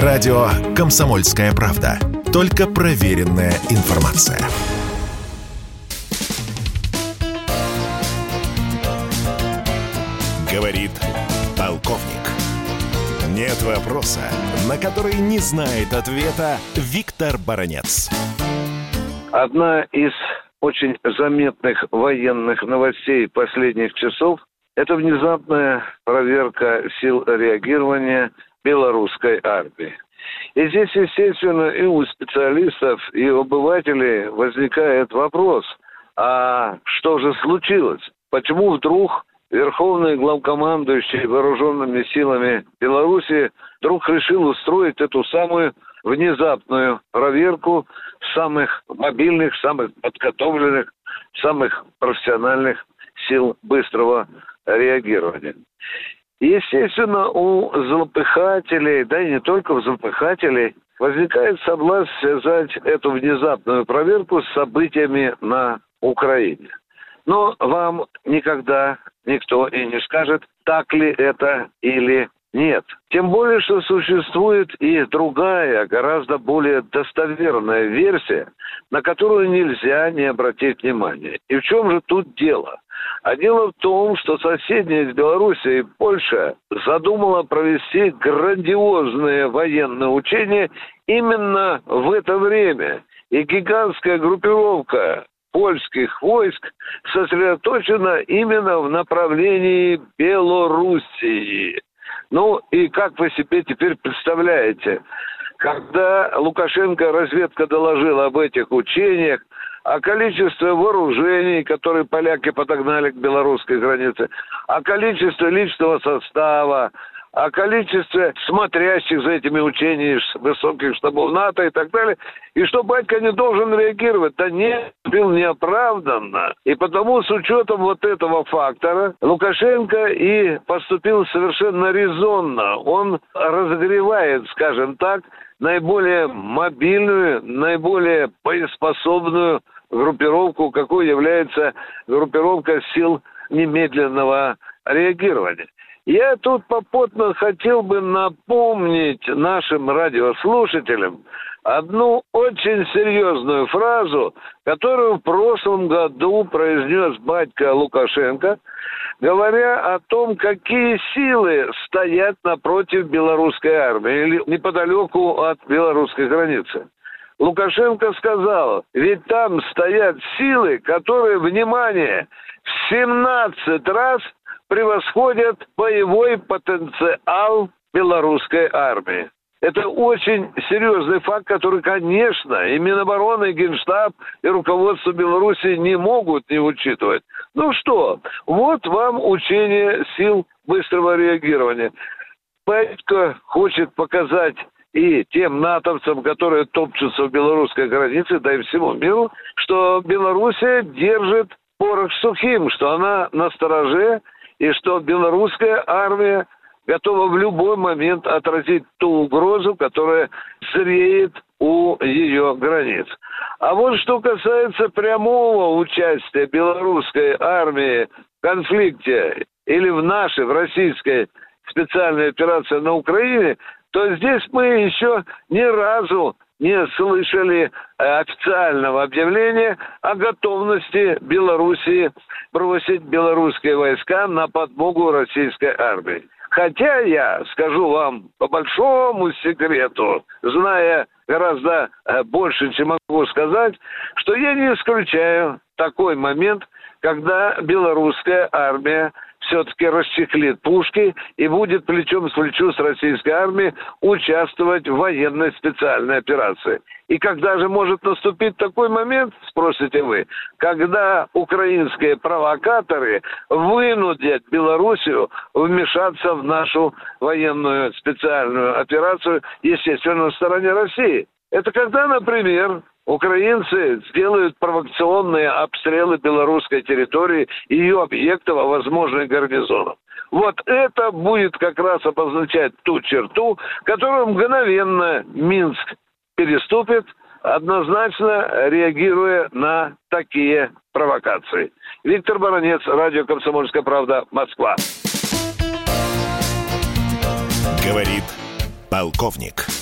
Радио «Комсомольская правда». Только проверенная информация. Говорит полковник. Нет вопроса, на который не знает ответа Виктор Баранец. Одна из очень заметных военных новостей последних часов – это внезапная проверка сил реагирования белорусской армии. И здесь, естественно, и у специалистов, и у обывателей возникает вопрос, а что же случилось? Почему вдруг Верховный главкомандующий вооруженными силами Беларуси вдруг решил устроить эту самую внезапную проверку самых мобильных, самых подготовленных, самых профессиональных сил быстрого реагирования. Естественно, у злопыхателей, да и не только у злопыхателей, возникает соблазн связать эту внезапную проверку с событиями на Украине. Но вам никогда никто и не скажет, так ли это или нет. Тем более, что существует и другая, гораздо более достоверная версия, на которую нельзя не обратить внимания. И в чем же тут дело? А дело в том, что соседняя с Белоруссией Польша задумала провести грандиозные военные учения именно в это время. И гигантская группировка польских войск сосредоточена именно в направлении Белоруссии. Ну и как вы себе теперь представляете, когда Лукашенко разведка доложила об этих учениях, о количестве вооружений, которые поляки подогнали к белорусской границе, о количестве личного состава, о количестве смотрящих за этими учениями высоких штабов НАТО и так далее, и что батька не должен реагировать. Да нет, был неоправданно. И потому с учетом вот этого фактора Лукашенко и поступил совершенно резонно. Он разогревает, скажем так, наиболее мобильную, наиболее боеспособную группировку, какой является группировка сил немедленного реагирования. Я тут попутно хотел бы напомнить нашим радиослушателям одну очень серьезную фразу, которую в прошлом году произнес батька Лукашенко, говоря о том, какие силы стоят напротив белорусской армии или неподалеку от белорусской границы. Лукашенко сказал, ведь там стоят силы, которые, внимание, в 17 раз превосходят боевой потенциал белорусской армии. Это очень серьезный факт, который, конечно, и Минобороны, и Генштаб, и руководство Беларуси не могут не учитывать. Ну что, вот вам учение сил быстрого реагирования. Петька хочет показать и тем натовцам, которые топчутся в белорусской границе, да и всему миру, что Белоруссия держит порох сухим, что она на стороже и что белорусская армия готова в любой момент отразить ту угрозу, которая зреет у ее границ. А вот что касается прямого участия белорусской армии в конфликте или в нашей, в российской специальной операции на Украине, то здесь мы еще ни разу не слышали официального объявления о готовности Белоруссии бросить белорусские войска на подмогу российской армии. Хотя я скажу вам по большому секрету, зная гораздо э, больше, чем могу сказать, что я не исключаю такой момент, когда белорусская армия все-таки расчехлит пушки и будет плечом с плечу с российской армией участвовать в военной специальной операции. И когда же может наступить такой момент, спросите вы, когда украинские провокаторы вынудят Белоруссию вмешаться в нашу военную специальную операцию, естественно, на стороне России. Это когда, например, Украинцы сделают провокационные обстрелы белорусской территории и ее объектов, а возможно и гарнизонов. Вот это будет как раз обозначать ту черту, которую мгновенно Минск переступит, однозначно реагируя на такие провокации. Виктор Баранец, радио «Комсомольская правда», Москва. Говорит полковник.